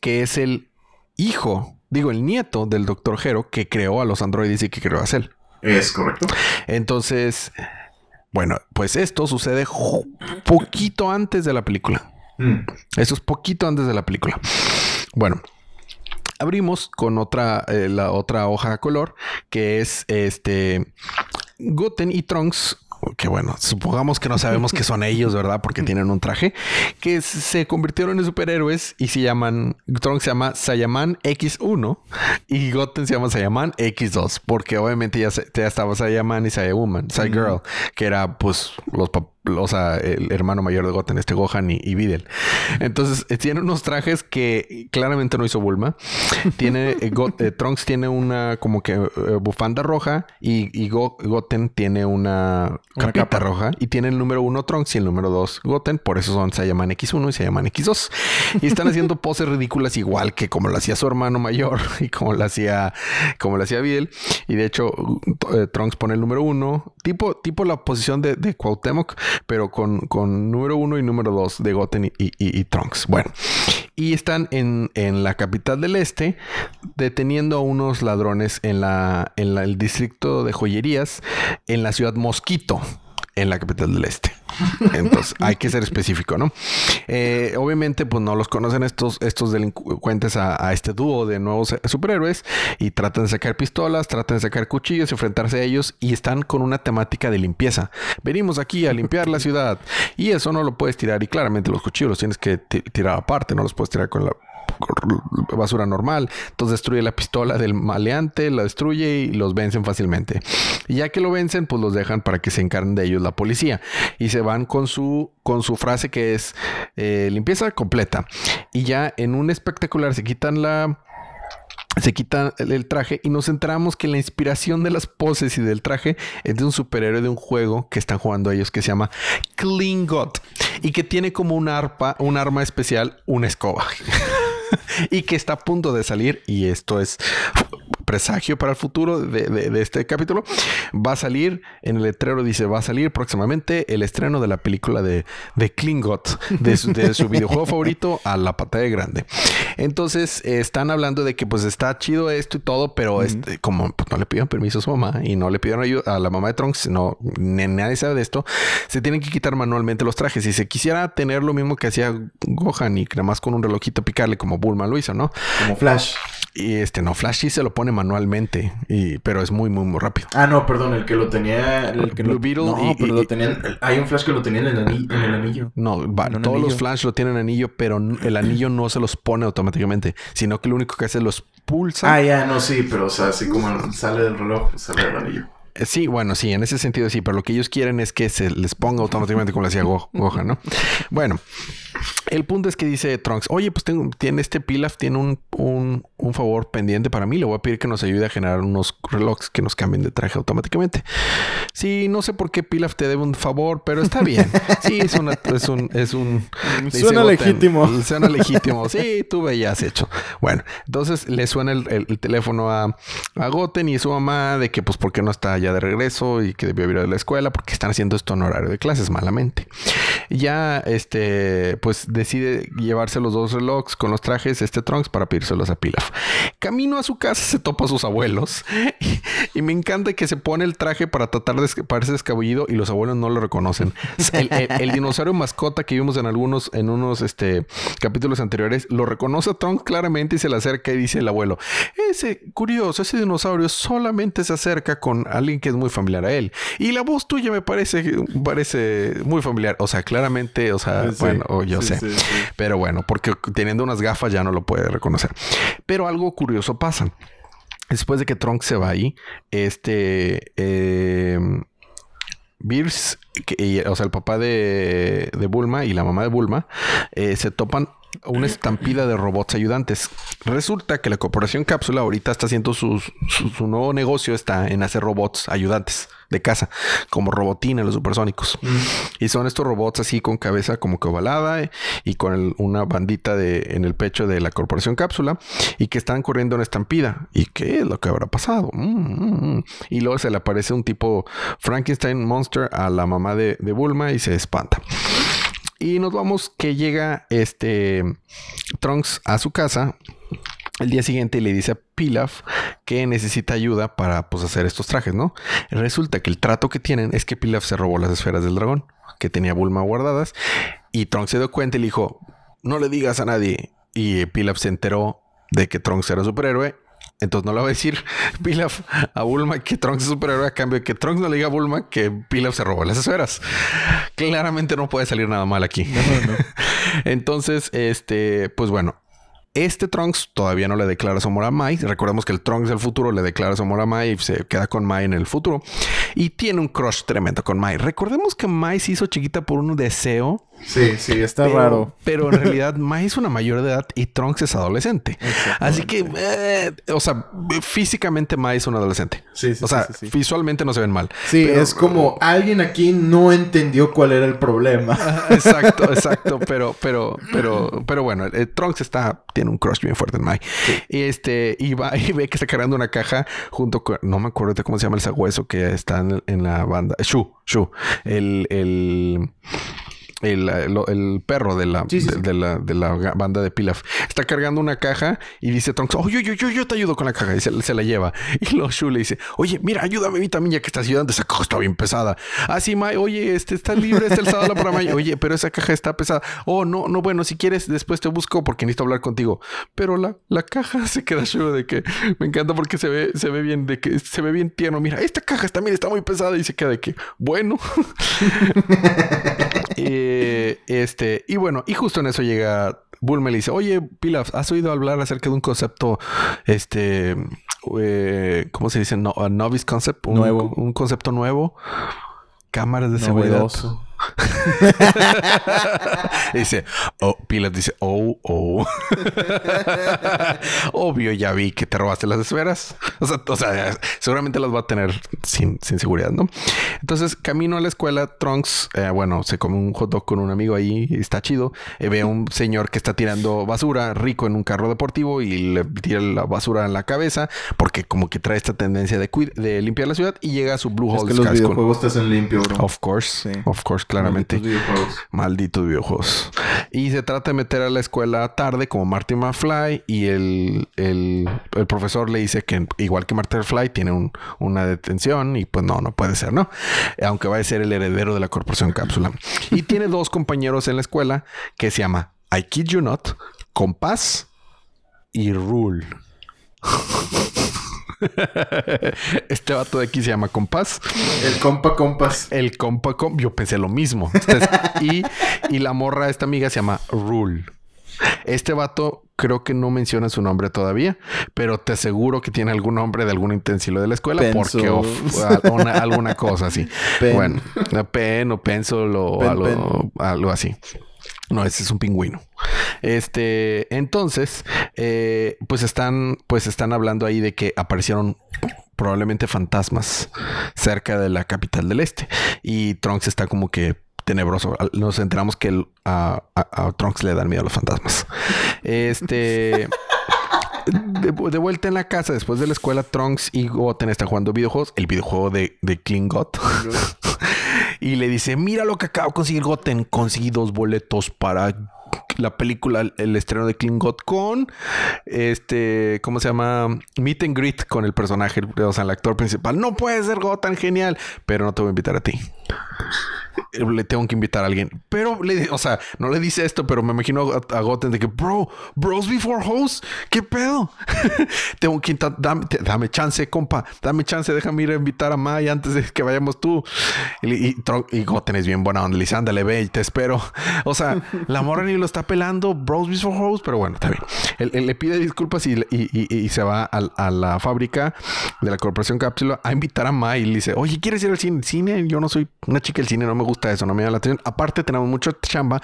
Que es el hijo, digo, el nieto del Dr. Gero que creó a los androides y que creó a Cell. Es correcto. Entonces, bueno, pues esto sucede poquito antes de la película. Mm. Eso es poquito antes de la película. Bueno, abrimos con otra, eh, la otra hoja a color que es este Goten y Trunks que bueno, supongamos que no sabemos que son ellos, ¿verdad? Porque tienen un traje, que se convirtieron en superhéroes y se llaman, Trunks se llama Saiyaman X1 y Goten se llama Saiyaman X2, porque obviamente ya, ya estaba Saiyaman y Saiyawoman, Saigirl, que era pues los papás o sea, el hermano mayor de Goten, este Gohan y, Videl. Entonces, eh, tiene unos trajes que claramente no hizo Bulma. Tiene, eh, eh, Trunks tiene una como que bufanda roja y, Goten tiene una, capita roja. Y tiene el número uno Trunks y el número dos Goten. Por eso son se llaman X1 y se llaman X2. Y están haciendo *laughs* poses ridículas igual que como lo hacía su hermano mayor *laughs* y como lo hacía, como lo hacía Videl. Y de hecho, Trunks pone el número uno, tipo, tipo la posición de, de Cuauhtémoc pero con, con número uno y número dos de Goten y, Trunks. Bueno, y están en, la capital del este deteniendo a unos ladrones en, la, en el distrito de joyerías en la ciudad Mosquito en la capital del este. Entonces hay que ser específico, ¿no? Eh, obviamente, pues no los conocen estos, estos delincuentes a, este dúo de nuevos superhéroes y tratan de sacar pistolas, tratan de sacar cuchillos, enfrentarse a ellos y están con una temática de limpieza. Venimos aquí a limpiar la *laughs* ciudad y eso no lo puedes tirar y claramente los cuchillos los tienes que tirar aparte, no los puedes tirar con la *laughs* basura normal. Entonces destruye la pistola del maleante, la destruye y los vencen fácilmente. Y ya que lo vencen, pues los dejan para que se encarnen de ellos la policía. Y se van con su, con su frase que es eh, limpieza completa. Y ya en un espectacular se quitan la se quitan el traje y nos enteramos que la inspiración de las poses y del traje es de un superhéroe de un juego que están jugando ellos que se llama Klingot y que tiene como un arpa, un arma especial, una escoba. *laughs* *laughs* y que está a punto de salir y esto es presagio para el futuro de, de- de este capítulo. Va a salir, en el letrero dice, va a salir próximamente el estreno de la película de, de Klingot, de su, de su videojuego favorito a la pantalla grande. Entonces, eh, están hablando de que pues está chido esto y todo, pero este, como pues, no le pidieron permiso a su mamá y no le pidieron ayuda a la mamá de Trunks, no, ni- nadie sabe de esto, se tienen que quitar manualmente los trajes. Si se quisiera tener lo mismo que hacía Gohan y nada más con un relojito picarle como Bulma lo hizo, ¿no? Como Flash. Y este, no, Flash sí se lo pone manualmente, y, pero es muy, muy, muy rápido. Ah, no, perdón, el que lo tenía. El que Blue lo, Beetle No, y- pero y- lo tenían. Hay un Flash que lo tenía en el, ani- en el anillo. No, va- todos los anillo. Flash lo tienen anillo, pero el anillo no se los pone automáticamente, sino que lo único que hace es los pulsa. Ah, ya, no, sí, pero o sea, así como sale del reloj, sale del anillo. Eh, Sí, bueno, sí, en ese sentido sí, pero lo que ellos quieren es que se les ponga automáticamente como le hacía Go- Gohan, ¿no? Bueno, el punto es que dice Trunks, oye, pues tengo, tiene este Pilaf, tiene un, un, un favor pendiente para mí, le voy a pedir que nos ayude a generar unos relojes que nos cambien de traje automáticamente. Sí, no sé por qué Pilaf te debe un favor, pero está bien. Sí, es, una, es un... Es un Suena Goten, legítimo. Suena legítimo. Sí, tú veías hecho. Bueno, entonces le suena el, el- el teléfono a, a Goten y su mamá de que pues por qué no está de regreso y que debió ir a la escuela porque están haciendo esto en horario de clases malamente. Ya este pues decide llevarse los dos relojes con los trajes este Trunks para pedírselos a Pilaf. Camino a su casa se topa a sus abuelos *laughs* y, me encanta que se pone el traje para tratar de parecer escabullido y los abuelos no lo reconocen. El dinosaurio mascota que vimos en algunos en unos este capítulos anteriores lo reconoce a Trunks claramente y se le acerca y dice el abuelo, ese curioso, ese dinosaurio solamente se acerca con alguien que es muy familiar a él. Y la voz tuya me parece, parece muy familiar. O sea, claramente, o sea, Sí, bueno, o yo sí, sé. sí. Pero bueno, porque teniendo unas gafas ya no lo puede reconocer. Pero algo curioso pasa. Después de que Trunks se va ahí, este... eh, Beers, que- y- o sea, el papá de, de Bulma y la mamá de Bulma, eh, se topan una *clears throat* estampida de robots ayudantes. Resulta que la corporación Cápsula ahorita está haciendo su, su nuevo negocio, está en hacer robots ayudantes de casa, como Robotina, los supersónicos. Y son estos robots así con cabeza como que ovalada eh, y con el- una bandita de, en el pecho de la corporación cápsula y que están corriendo en estampida. ¿Y qué es lo que habrá pasado? Mm, mm, mm. Y luego se le aparece un tipo Frankenstein Monster a la mamá de, de Bulma y se espanta. Y nos vamos que llega este Trunks a su casa el día siguiente le dice a Pilaf que necesita ayuda para pues, hacer estos trajes, ¿no? Resulta que el trato que tienen es que Pilaf se robó las esferas del dragón que tenía Bulma guardadas y Trunks se dio cuenta y le dijo, no le digas a nadie. Y Pilaf se enteró de que Trunks era superhéroe. Entonces no le va a decir *laughs* Pilaf a Bulma que Trunks es superhéroe a cambio de que Trunks no le diga a Bulma que Pilaf se robó las esferas. Claramente no puede salir nada mal aquí. *laughs* Entonces, este, pues bueno, este Trunks todavía no le declara su amor a Mai. Recordemos que el Trunks del futuro le declara su amor a Mai y se queda con Mai en el futuro. Y tiene un crush tremendo con Mai. Recordemos que Mai se hizo chiquita por un deseo. Sí, sí, Está pero, raro. Pero en realidad *laughs* Mai es una mayor de edad y Trunks es adolescente. Así que, eh, o sea, físicamente Mai es un adolescente. Sí, sí, o sea, sí, sí, sí. visualmente no se ven mal. Sí, Pero- es como alguien aquí no entendió cuál era el problema. *laughs* exacto, exacto, pero, pero, pero, pero bueno, el Trunks está, tiene un crush bien fuerte en Mai. Y este, y va *laughs* y ve que está cargando una caja junto con, no me acuerdo de cómo se llama el sagüeso que está en, en la banda. Shu, Shu, el, el, el, el- el perro de la, Sí, sí, de, sí. de la, de la banda de Pilaf. Está cargando una caja y dice Trunks, oye, yo, yo, yo te ayudo con la caja. Y se, se la lleva. *laughs* Y luego Shu le dice, oye, mira, ayúdame a mí también ya que estás ayudando. Esa caja está bien pesada. Ah, sí, Mai, oye, este está libre, está el sábado para Mai. Oye, pero esa caja está pesada. Oh, no, no, bueno, si quieres, después te busco porque necesito hablar contigo. Pero la, la caja *laughs* se queda Shu de que me encanta porque se ve, se ve bien, de que se ve bien tierno. Mira, esta caja también está muy pesada y se queda de que, bueno. *laughs* Eh, este, y bueno, y justo en eso llega Bulma y le dice, oye, Pilaf, ¿has oído hablar acerca de un concepto, este, eh, ¿cómo se dice? No, a novice concept. Un, Nuevo. Un concepto nuevo. Cámaras de seguridad. *laughs* Dice, oh, Pilas dice, oh, oh. *laughs* Obvio, ya vi que te robaste las esferas. O sea, o sea seguramente las va a tener sin, sin, seguridad, ¿no? Entonces, camino a la escuela, Trunks, eh, bueno, se come un hot dog con un amigo ahí, está chido. Eh, ve a un señor que está tirando basura, rico en un carro deportivo, y le tira la basura en la cabeza, porque como que trae esta tendencia de, de limpiar la ciudad, y llega a su Blue Hole. Es que los videojuegos te hacen limpio, bro. Of course, of course, claramente. Malditos videojuegos. Malditos videojuegos. Y se trata de meter a la escuela tarde, como Marty McFly, y el, el, el profesor le dice que igual que Marty McFly, tiene un, una detención, y pues no, no puede ser, ¿no? Aunque va a ser el heredero de la corporación cápsula. Y *laughs* tiene dos compañeros en la escuela que se llama I Kid You Not, Compás y Rule. *laughs* este vato de aquí se llama Compás. El compa Compás. El compa Compás. Yo pensé lo mismo. y, y la morra, esta amiga, se llama Rule. Este vato creo que no menciona su nombre todavía, pero te aseguro que tiene algún nombre de algún utensilo de la escuela porque alguna cosa así. Bueno, pen o pencil o algo, así. No, ese es un pingüino. Este, entonces, eh, pues están, pues están hablando ahí de que aparecieron probablemente fantasmas cerca de la capital del este. Y Trunks está como que tenebroso. Nos enteramos que a, Trunks le dan miedo a los fantasmas. Este. *laughs* De, vuelta en la casa, después de la escuela, Trunks y Goten están jugando videojuegos, el videojuego de, de Klingot. *laughs* y le dice: Mira lo que acabo de conseguir, Goten. Conseguí dos boletos para la película, el estreno de Klingot con este, ¿cómo se llama? Meet and greet con el personaje, o sea, el actor principal. No puede ser Goten, genial, pero no te voy a invitar a ti le tengo que invitar a alguien. Pero, le, o sea, no le dice esto, pero me imagino a, Goten de que, bro, bros before hoes, ¿qué pedo? *laughs* tengo que dame, dame, chance, compa, dame chance, déjame ir a invitar a Mai antes de que vayamos tú. Y, y, Goten es bien buena onda, le dice, ándale, ve y te espero. O sea, la morra ni lo está pelando, bros before hoes, pero bueno, está bien. Él, le pide disculpas y, se va a, la fábrica de la Corporación Cápsula a invitar a Mai y le dice, oye, ¿quieres ir al cine? Cine, yo no soy una chica del cine, no me gusta eso, no me da la atención. Aparte, tenemos mucho chamba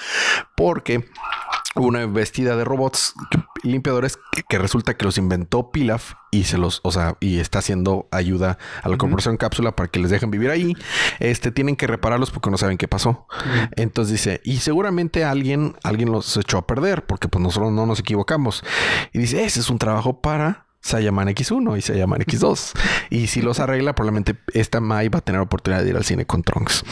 porque una vestida de robots limpiadores que, resulta que los inventó Pilaf y se los, o sea, y está haciendo ayuda a la corporación cápsula para que les dejen vivir ahí. Este tienen que repararlos porque no saben qué pasó. Entonces dice, y seguramente alguien, alguien los echó a perder porque pues nosotros no nos equivocamos. Y dice, ese es un trabajo para se llaman X1 y se llaman X2. Y si los arregla, probablemente esta Mai va a tener oportunidad de ir al cine con Trunks.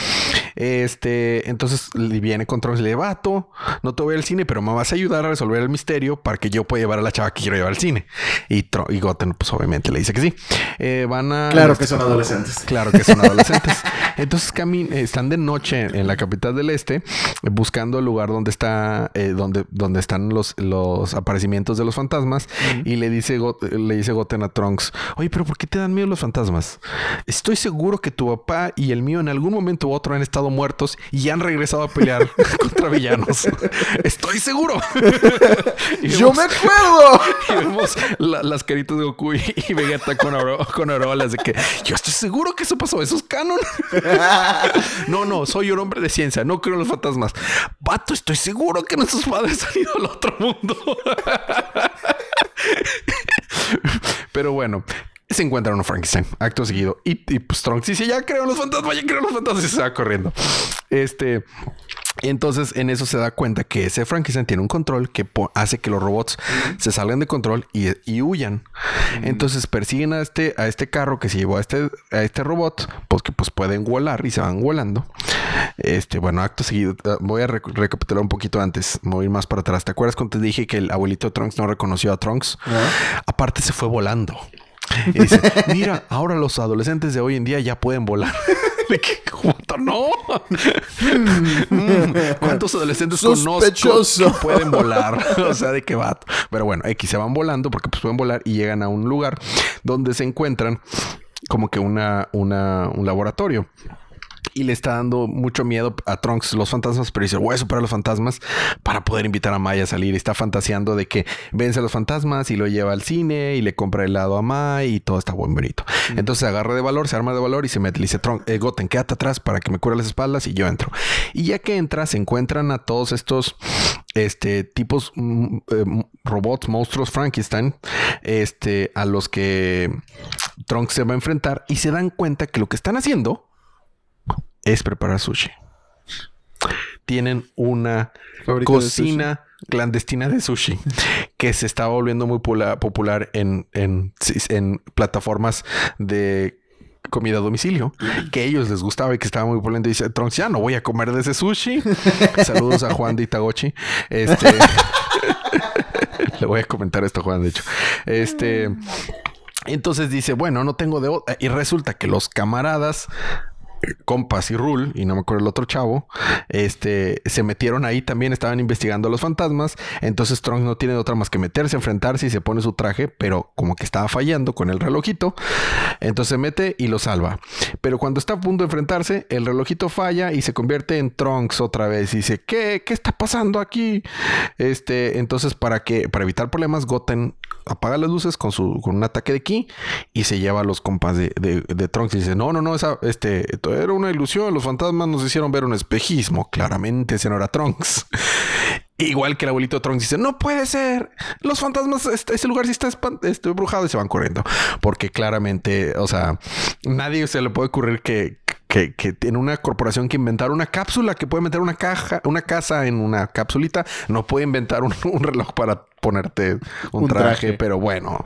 Este, entonces viene con Trunks y le vato, no te voy al cine, pero me vas a ayudar a resolver el misterio para que yo pueda llevar a la chava que quiero llevar al cine. Y, y Goten, pues obviamente le dice que sí. Eh, van a... Claro que son adolescentes. Claro que son adolescentes. entonces están de noche en la capital del este, buscando el lugar donde está, eh, donde, donde están los, los aparecimientos de los fantasmas. Y le dice Goten le dice Goten a Trunks, oye, pero ¿por qué te dan miedo los fantasmas? Estoy seguro que tu papá y el mío en algún momento u otro han estado muertos y han regresado a pelear *laughs* *laughs* contra villanos. *laughs* Estoy seguro. Yo me acuerdo. Y vemos las caritas de Goku y, Vegeta con, con arolas de que yo estoy seguro que eso pasó. Eso es canon. no, no, soy un hombre de ciencia. No creo en los fantasmas. Vato, estoy seguro que nuestros padres han ido al otro mundo. *laughs* Pero bueno, se encuentra uno Frankenstein, acto seguido. Y, y pues Trunks dice, ya creo en los fantasmas, ya creo en los fantasmas. Y se va corriendo. Este... Entonces en eso se da cuenta que ese Frankenstein tiene un control que hace que los robots se salgan de control y, huyan. Entonces persiguen a este, a este carro que se llevó a este, a este robot, pues que pues pueden volar y se van volando. Este, bueno, acto seguido, ah, voy a recapitular un poquito antes, voy a ir más para atrás. ¿Te acuerdas cuando te dije que el abuelito Trunks no reconoció a Trunks? Aparte se fue volando. *laughs* Y dice, mira, ahora los adolescentes de hoy en día ya pueden volar. *laughs* no. Mm, ¿Cuántos adolescentes conozco que pueden volar? *laughs* o sea, de qué va. Pero bueno, X se van volando porque pues pueden volar y llegan a un lugar donde se encuentran como que una, una, un laboratorio y le está dando mucho miedo a Trunks los fantasmas, pero dice, voy a superar los fantasmas para poder invitar a Maya a salir. Está fantaseando de que vence a los fantasmas y lo lleva al cine y le compra helado a Mai y todo está buen bonito. Entonces se agarra de valor, se arma de valor y se mete. Le dice, Trunks, eh, Goten, quédate atrás para que me cure las espaldas y yo entro. Y ya que entra, se encuentran a todos estos este tipos mm, eh, robots, monstruos Frankenstein, este a los que Trunks se va a enfrentar y se dan cuenta que lo que están haciendo es preparar sushi. Tienen una cocina clandestina de sushi que se está volviendo muy popular en, en, plataformas de comida a domicilio que a ellos les gustaba y que estaba muy popular. Y dice Trunks, ya no voy a comer de ese sushi. *laughs* Saludos a Juan de Itagochi. Este *laughs* le voy a comentar esto, Juan, de hecho. Este. Entonces dice, bueno, no tengo de... Y resulta que los camaradas Compas y Rule, y no me acuerdo el otro chavo, este, se metieron ahí también, estaban investigando a los fantasmas. Entonces Strong no tiene otra más que meterse, enfrentarse y se pone su traje, pero como que estaba fallando con el relojito. Entonces se mete y lo salva. Pero cuando está a punto de enfrentarse, el relojito falla y se convierte en Trunks otra vez. Y dice, ¿qué? ¿Qué está pasando aquí? Este, entonces, para que, para evitar problemas, Goten apaga las luces con su, con un ataque de ki y se lleva a los compas de, de, Trunks y dice, no, no, no, esa, este, era una ilusión. Los fantasmas nos hicieron ver un espejismo. Claramente era Trunks. Igual que el abuelito Trunks dice, no puede ser. Los fantasmas, este, lugar sí está este, embrujado y se van corriendo. Porque claramente, o sea, nadie se le puede ocurrir que, que, que, tiene una corporación que inventar una cápsula que puede meter una caja, una casa en una cápsulita, no puede inventar un, reloj para ponerte un, traje, pero bueno.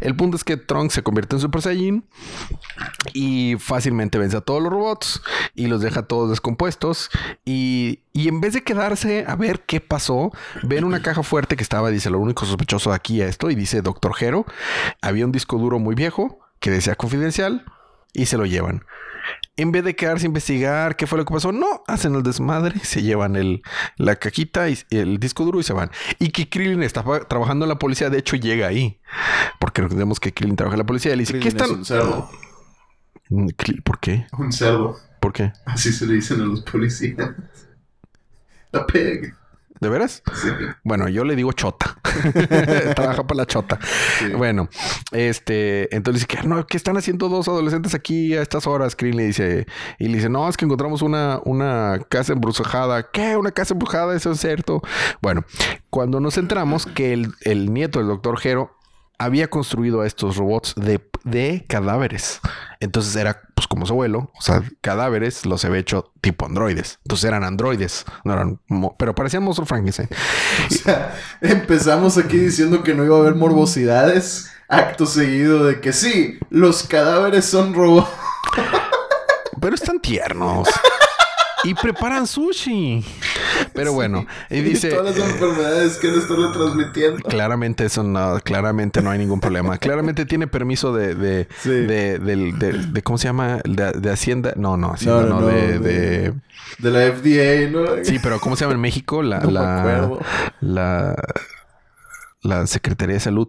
El punto es que Trunks se convierte en Super Saiyan y fácilmente vence a todos los robots y los deja todos descompuestos. Y, y en vez de quedarse a ver qué pasó, ven una caja fuerte que estaba, dice, lo único sospechoso aquí a esto y dice Doctor Hero, había un disco duro muy viejo que decía confidencial y se lo llevan en vez de quedarse a investigar qué fue lo que pasó, no, hacen el desmadre, se llevan el, la cajita y el disco duro y se van. Y que Krillin está trabajando en la policía, de hecho llega ahí. Porque recordemos que Krillin trabaja en la policía y le dice, ¿qué están? un cerdo. Mm, ¿Por qué? Un cerdo. ¿Por qué? Así se le dicen a los policías. La peg. ¿De veras? Bueno, yo le digo chota. *laughs* Trabaja para la chota. Bueno, este, entonces dice que no, ¿qué están haciendo dos adolescentes aquí a estas horas? Krillin le dice, y le dice, no, es que encontramos una, una casa embrujada. ¿Qué? ¿Una casa embrujada? Eso es cierto. Bueno, cuando nos centramos que el, el nieto del doctor Jero había construido a estos robots de, de cadáveres. Entonces era, pues como su abuelo, o sea, cadáveres los había hecho tipo androides. Entonces eran androides, no eran, pero parecían monstruos Frankenstein. O *laughs* sea, empezamos aquí diciendo que no iba a haber morbosidades. Acto seguido de que sí, los cadáveres son robots. Pero están tiernos y preparan sushi. Pero bueno, y dice. todas las enfermedades que le están transmitiendo. Claramente, eso no, claramente no hay ningún problema. claramente tiene permiso de, de, de, de, ¿cómo se llama? De, Hacienda. No, no, Hacienda no, de, de, de. la FDA, ¿no? Sí, pero ¿cómo se llama en México? La, la, la, la Secretaría de Salud.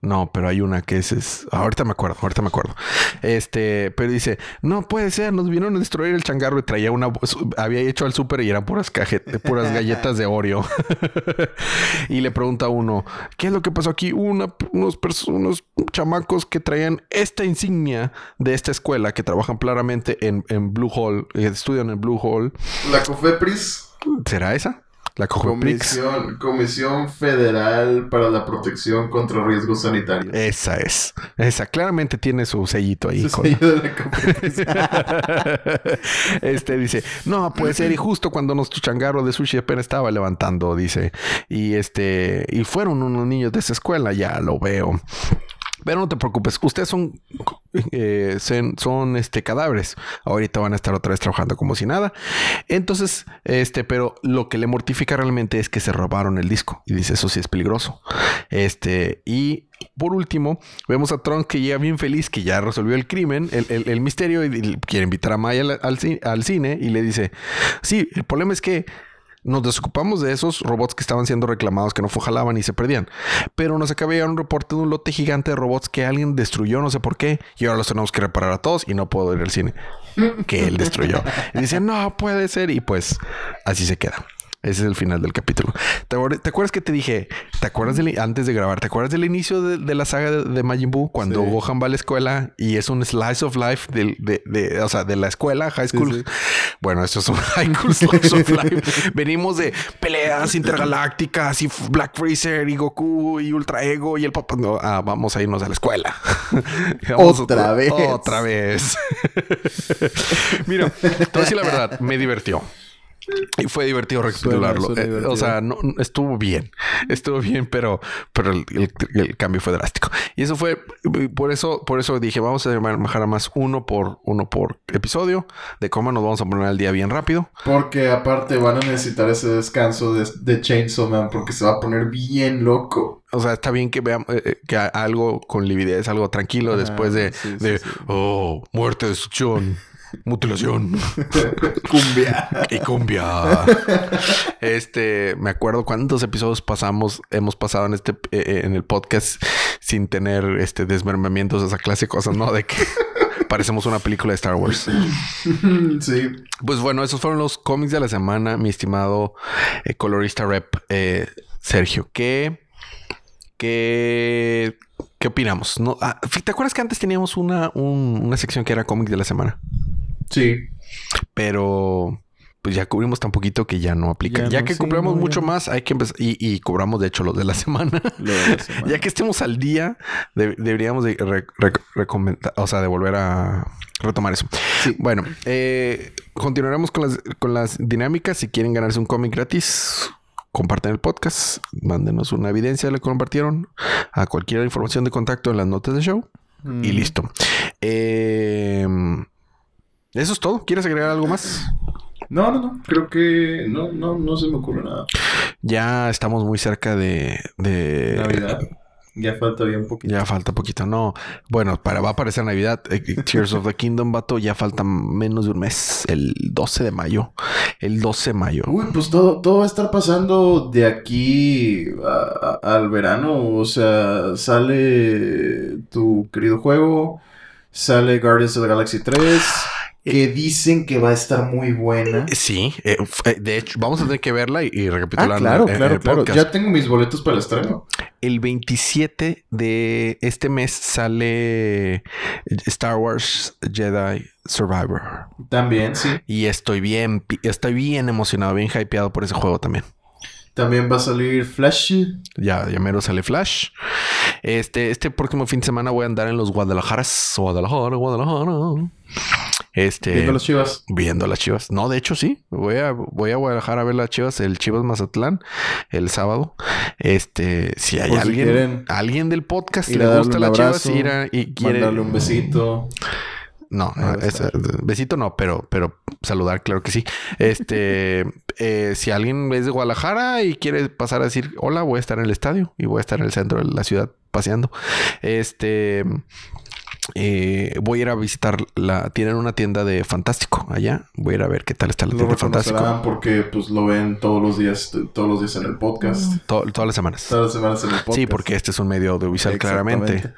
No, pero hay una que es, ahorita me acuerdo, ahorita me acuerdo. Este, pero dice, no puede ser, nos vinieron a destruir el changarro y traía una, había hecho al súper y eran puras cajetas, puras galletas de Oreo. *laughs* y le pregunta a uno, ¿qué es lo que pasó aquí? Una, unos, unos chamacos que traían esta insignia de esta escuela que trabajan claramente en, en Blue Hall, estudian en Blue Hall. La Cofepris. ¿Será esa? La Comisión, Comisión Federal para la Protección contra Riesgos Sanitarios. Esa es. Esa claramente tiene su sellito ahí. Su sello de la *laughs* *laughs* este dice, no, puede ser. Y justo cuando nuestro changarro de sushi apenas estaba levantando, dice. Y este, y fueron unos niños de esa escuela, ya lo veo. Pero no te preocupes, ustedes son, eh, son, este, cadáveres. Ahorita van a estar otra vez trabajando como si nada. Entonces, este, pero lo que le mortifica realmente es que se robaron el disco. Y dice, eso sí es peligroso. Este, y por último, vemos a Trunks que llega bien feliz, que ya resolvió el crimen, el, misterio, y, quiere invitar a Maya al cine y le dice, sí, el problema es que nos desocupamos de esos robots que estaban siendo reclamados, que no jalaban y se perdían. Pero nos acaba de llegar un reporte de un lote gigante de robots que alguien destruyó, no sé por qué, y ahora los tenemos que reparar a todos y no puedo ir al cine. que él destruyó. Y dice, no puede ser, y pues así se queda. Ese es el final del capítulo. ¿Te, acuer- te acuerdas que te dije? ¿Te acuerdas del, antes de grabar? ¿Te acuerdas del inicio de, de la saga de, de Majin Buu? Cuando Sí. Gohan va a la escuela y es un slice of life de, de- o sea, de la escuela, high school. sí. Bueno, esto es un *laughs* high school slice of life. Venimos de peleas intergalácticas y Black Freezer y Goku y Ultra Ego y el papá. No, ah, vamos a irnos a la escuela. *laughs* Otra vez. Otra vez. *laughs* Mira, te voy a decir la verdad, me divirtió. Y fue divertido recapitularlo. suena Eh, divertido. o sea, no, estuvo bien. Estuvo bien, pero, pero el, el- el cambio fue drástico. Y eso fue por eso, por eso dije, vamos a bajar a más uno por uno por episodio. De cómo nos vamos a poner al día bien rápido. Porque aparte van a necesitar ese descanso de, de Chainsaw Man porque se va a poner bien loco. O sea, está bien que veamos eh, eh, que algo con lividez, algo tranquilo después de, sí, sí, de sí. oh, muerte, destrucción, mutilación. *laughs* Cumbia. Y cumbia. Este, me acuerdo cuántos episodios pasamos, hemos pasado en este, eh, en el podcast sin tener este desmembramientos de esa clase de cosas, ¿no? De que *laughs* parecemos una película de Star Wars. sí. Pues bueno, esos fueron los cómics de la semana, mi estimado eh, colorista rep eh, Sergio. ¿Qué, qué, qué opinamos? No, ah, ¿Te acuerdas que antes teníamos una, un- una sección que era cómics de la semana? Sí. pero pues ya cubrimos tan poquito que ya no aplica. Ya Ya, no, que sí, cobramos no, mucho ya. más, hay que empezar y, y cobramos de hecho los de la *laughs* semana. Lo de la semana. ya que estemos al día, de- deberíamos de re- re- recomendar, o sea, de volver a retomar eso. Sí. Bueno, eh, continuaremos con las, con las dinámicas. Si quieren ganarse un cómic gratis, compartan el podcast, mándenos una evidencia de lo que compartieron a cualquier información de contacto en las notas de show y Mm. listo. Eh, eso es todo. ¿Quieres agregar algo más? No, no, no. Creo que no, no, no se me ocurre nada. Ya estamos muy cerca de, de Navidad. Ya falta bien poquito. Ya falta poquito. No, bueno, para va a aparecer Navidad. eh, Tears of the Kingdom, vato, ya falta menos de un mes. El 12 de mayo. El 12 de mayo. Uy, pues todo, todo va a estar pasando de aquí a- a- al verano. O sea, sale tu querido juego, sale Guardians of the Galaxy 3, que dicen que va a estar muy buena. Sí, eh, eh, de hecho, vamos a tener que verla y, y Ah, recapitularla claro, en- claro, el claro. Ya tengo mis boletos para el estreno. El 27 de este mes sale Star Wars Jedi Survivor. También, sí. Y estoy bien, estoy bien emocionado, bien hypeado por ese juego también. También va a salir Flash. Ya, ya mero sale Flash. Este, este próximo fin de semana voy a andar en los Guadalajaras. Guadalajara, Guadalajara. Este. Viendo los chivas. viendo las chivas. No, de hecho, sí. Voy a, voy a Guadalajara a ver las chivas, el Chivas Mazatlán, el sábado. Este, si hay Por si alguien, quieren alguien del podcast le gusta las chivas ir a- y quiere. Mandarle un besito. No, es- besito no, pero, pero saludar, claro que sí. Este, *laughs* eh, si alguien es de Guadalajara y quiere pasar a decir hola, voy a estar en el estadio y voy a estar en el centro de la ciudad paseando. Este, eh, voy a ir a visitar la, tienen una tienda de Fantástico allá. Voy a ir a ver qué tal está la Lo tienda de Fantástico. porque pues lo ven todos los días, todos los días en el podcast. To- todas las semanas. Todas las semanas en el podcast. Sí, porque este es un medio audiovisual, claramente.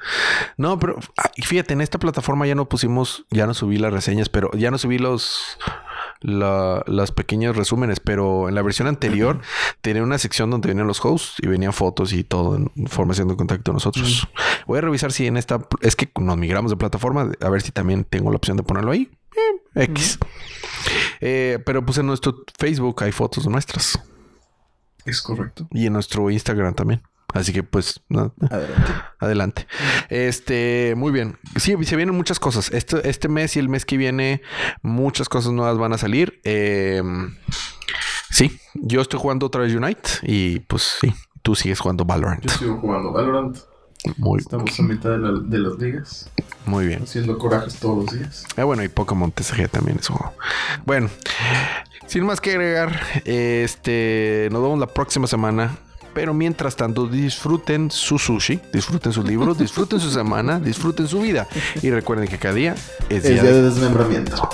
No, pero ah, fíjate, en esta plataforma ya no pusimos, ya no subí las reseñas, pero ya no subí los la- las pequeños resúmenes, pero en la versión anterior tenía una sección donde venían los hosts y venían fotos y todo en información de contacto nosotros. Voy a revisar si en esta es que nos migramos de plataforma, a ver si también tengo la opción de ponerlo ahí. Eh, X. Eh, pero pues en nuestro Facebook hay fotos nuestras Es correcto. y en nuestro Instagram también. Así que pues no, Adelante. Adelante. Este, muy bien. Sí, se vienen muchas cosas. Este, este mes y el mes que viene, muchas cosas nuevas van a salir. Eh, sí, yo estoy jugando otra vez Unite y pues sí, tú sigues jugando Valorant. Yo sigo jugando Valorant. Muy, Estamos a mitad de, la- de las ligas. muy bien. Haciendo corajes todos los días. Ah, bueno, y Pokémon TCG también es un juego. Bueno, sin más que agregar, este, nos vemos la próxima semana. Pero mientras tanto, disfruten su sushi, disfruten sus libros, *laughs* disfruten su semana, disfruten su vida. Y recuerden que cada día es Es día día de de desmembramiento.